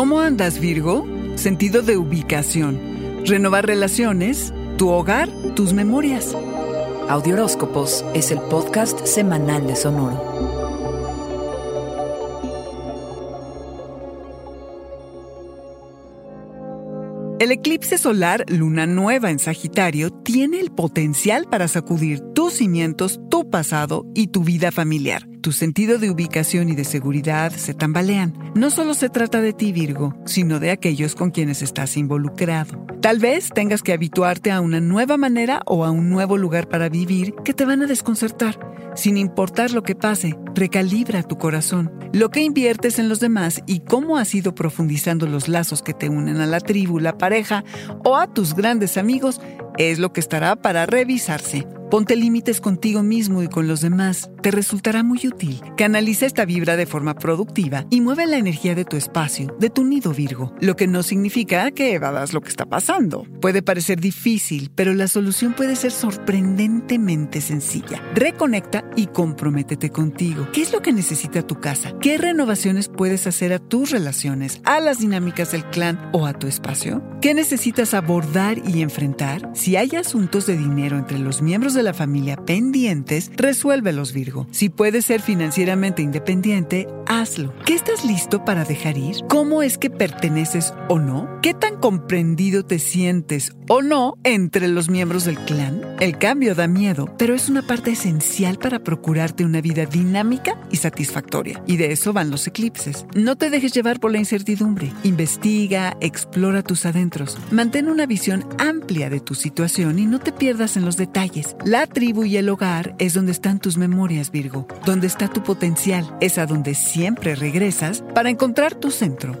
¿Cómo andas, Virgo? Sentido de ubicación. Renovar relaciones, tu hogar, tus memorias. Audioróscopos es el podcast semanal de Sonoro. El eclipse solar luna nueva en Sagitario tiene el potencial para sacudir tus cimientos, tu pasado y tu vida familiar. Tu sentido de ubicación y de seguridad se tambalean. No solo se trata de ti, Virgo, sino de aquellos con quienes estás involucrado. Tal vez tengas que habituarte a una nueva manera o a un nuevo lugar para vivir que te van a desconcertar. Sin importar lo que pase, recalibra tu corazón, lo que inviertes en los demás y cómo has ido profundizando los lazos que te unen a la tribu, la pareja o a tus grandes amigos es lo que estará para revisarse. Ponte límites contigo mismo y con los demás. Te resultará muy útil. Canaliza esta vibra de forma productiva y mueve la energía de tu espacio, de tu nido Virgo, lo que no significa que evadas lo que está pasando. Puede parecer difícil, pero la solución puede ser sorprendentemente sencilla. Reconecta y comprométete contigo. ¿Qué es lo que necesita tu casa? ¿Qué renovaciones puedes hacer a tus relaciones, a las dinámicas del clan o a tu espacio? ¿Qué necesitas abordar y enfrentar? Si hay asuntos de dinero entre los miembros de de la familia pendientes, resuélvelos Virgo. Si puedes ser financieramente independiente, hazlo. ¿Qué estás listo para dejar ir? ¿Cómo es que perteneces o no? ¿Qué tan comprendido te sientes o no entre los miembros del clan? El cambio da miedo, pero es una parte esencial para procurarte una vida dinámica y satisfactoria. Y de eso van los eclipses. No te dejes llevar por la incertidumbre. Investiga, explora tus adentros. Mantén una visión amplia de tu situación y no te pierdas en los detalles. La tribu y el hogar es donde están tus memorias, Virgo, donde está tu potencial, es a donde siempre regresas para encontrar tu centro.